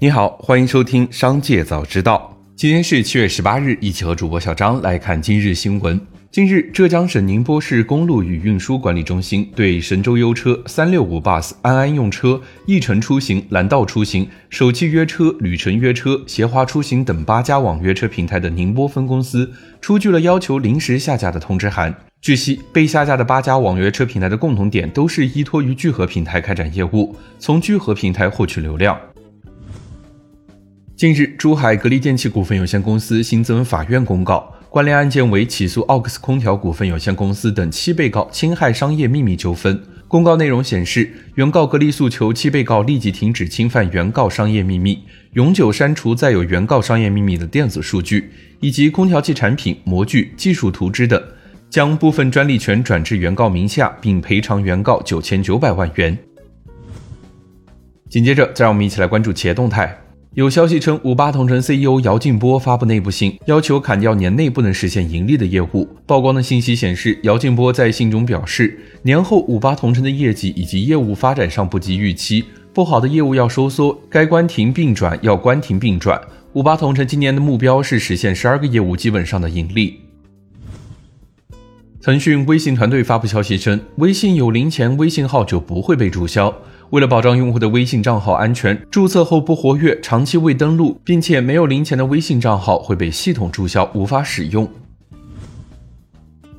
你好，欢迎收听《商界早知道》。今天是七月十八日，一起和主播小张来看今日新闻。近日，浙江省宁波市公路与运输管理中心对神州优车、三六五 bus、安安用车、易程出行、蓝道出行、首汽约车、旅程约车、协华出行等八家网约车平台的宁波分公司出具了要求临时下架的通知函。据悉，被下架的八家网约车平台的共同点都是依托于聚合平台开展业务，从聚合平台获取流量。近日，珠海格力电器股份有限公司新增法院公告，关联案件为起诉奥克斯空调股份有限公司等七被告侵害商业秘密纠纷。公告内容显示，原告格力诉求七被告立即停止侵犯原告商业秘密，永久删除载有原告商业秘密的电子数据以及空调器产品、模具、技术图纸等，将部分专利权转至原告名下，并赔偿原告九千九百万元。紧接着，再让我们一起来关注企业动态。有消息称，五八同城 CEO 姚劲波发布内部信，要求砍掉年内不能实现盈利的业务。曝光的信息显示，姚劲波在信中表示，年后五八同城的业绩以及业务发展上不及预期，不好的业务要收缩，该关停并转要关停并转。五八同城今年的目标是实现十二个业务基本上的盈利。腾讯微信团队发布消息称，微信有零钱微信号就不会被注销。为了保障用户的微信账号安全，注册后不活跃、长期未登录，并且没有零钱的微信账号会被系统注销，无法使用。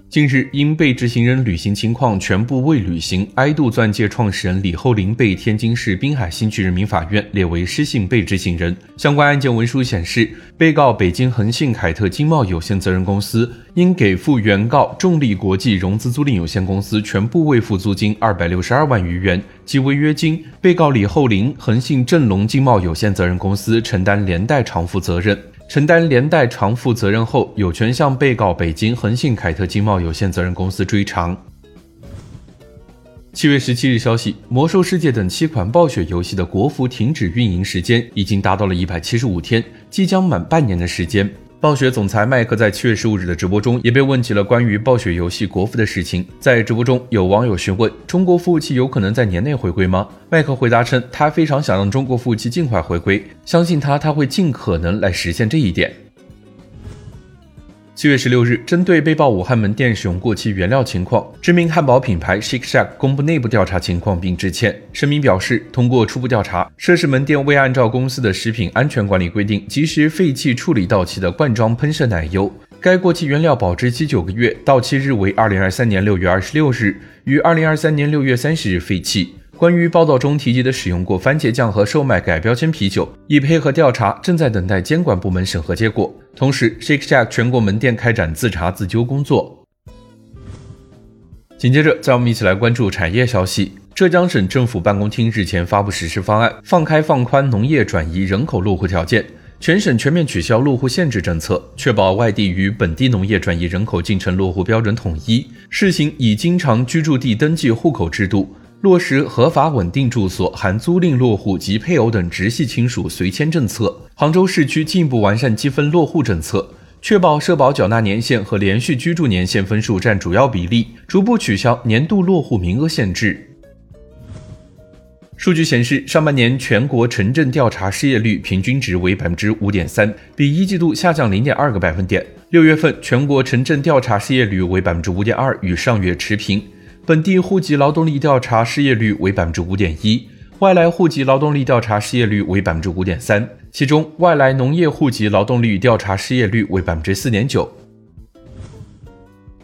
近日，因被执行人履行情况全部未履行，爱度钻戒创始人李厚林被天津市滨海新区人民法院列为失信被执行人。相关案件文书显示，被告北京恒信凯特经贸有限责任公司应给付原告重力国际融资租赁有限公司全部未付租金二百六十二万余元及违约金。被告李厚林恒信正隆经贸有限责任公司承担连带偿付责任。承担连带偿付责任后，有权向被告北京恒信凯特经贸有限责任公司追偿。七月十七日消息，《魔兽世界》等七款暴雪游戏的国服停止运营时间已经达到了一百七十五天，即将满半年的时间。暴雪总裁麦克在七月十五日的直播中也被问起了关于暴雪游戏国服的事情。在直播中，有网友询问：中国服务器有可能在年内回归吗？麦克回答称，他非常想让中国服务器尽快回归，相信他，他会尽可能来实现这一点。七月十六日，针对被曝武汉门店使用过期原料情况，知名汉堡品牌 Shake Shack 公布内部调查情况并致歉。声明表示，通过初步调查，涉事门店未按照公司的食品安全管理规定及时废弃处理到期的罐装喷射奶油。该过期原料保质期九个月，到期日为二零二三年六月二十六日，于二零二三年六月三十日废弃。关于报道中提及的使用过番茄酱和售卖改标签啤酒，已配合调查，正在等待监管部门审核结果。同时，Shake Shack 全国门店开展自查自纠工作。紧接着，再我们一起来关注产业消息。浙江省政府办公厅日前发布实施方案，放开放宽农业转移人口落户条件，全省全面取消落户限制政策，确保外地与本地农业转移人口进程落户标准统一，试行以经常居住地登记户口制度。落实合法稳定住所含租赁落户及配偶等直系亲属随迁政策。杭州市区进一步完善积分落户政策，确保社保缴纳年限和连续居住年限分数占主要比例，逐步取消年度落户名额限制。数据显示，上半年全国城镇调查失业率平均值为百分之五点三，比一季度下降零点二个百分点。六月份全国城镇调查失业率为百分之五点二，与上月持平。本地户籍劳动力调查失业率为百分之五点一，外来户籍劳动力调查失业率为百分之五点三，其中外来农业户籍劳动力调查失业率为百分之四点九。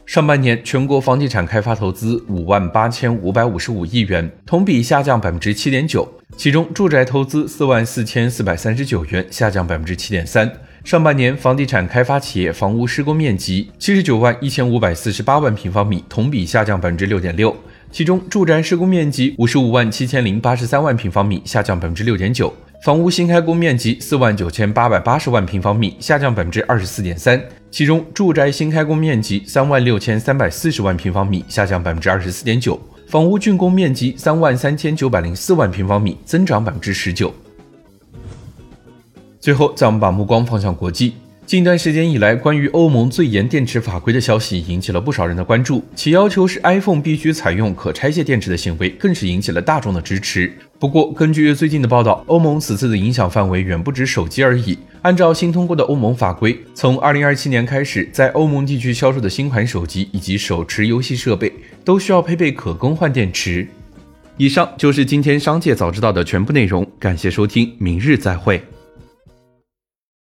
上半年全国房地产开发投资五万八千五百五十五亿元，同比下降百分之七点九，其中住宅投资四万四千四百三十九元，下降百分之七点三。上半年房地产开发企业房屋施工面积七十九万一千五百四十八万平方米，同比下降百分之六点六。其中，住宅施工面积五十五万七千零八十三万平方米，下降百分之六点九；房屋新开工面积四万九千八百八十万平方米，下降百分之二十四点三。其中，住宅新开工面积三万六千三百四十万平方米，下降百分之二十四点九；房屋竣工面积三万三千九百零四万平方米，增长百分之十九。最后，再我们把目光放向国际。近段时间以来，关于欧盟最严电池法规的消息引起了不少人的关注，其要求是 iPhone 必须采用可拆卸电池的行为，更是引起了大众的支持。不过，根据最近的报道，欧盟此次的影响范围远不止手机而已。按照新通过的欧盟法规，从2027年开始，在欧盟地区销售的新款手机以及手持游戏设备都需要配备可更换电池。以上就是今天商界早知道的全部内容，感谢收听，明日再会。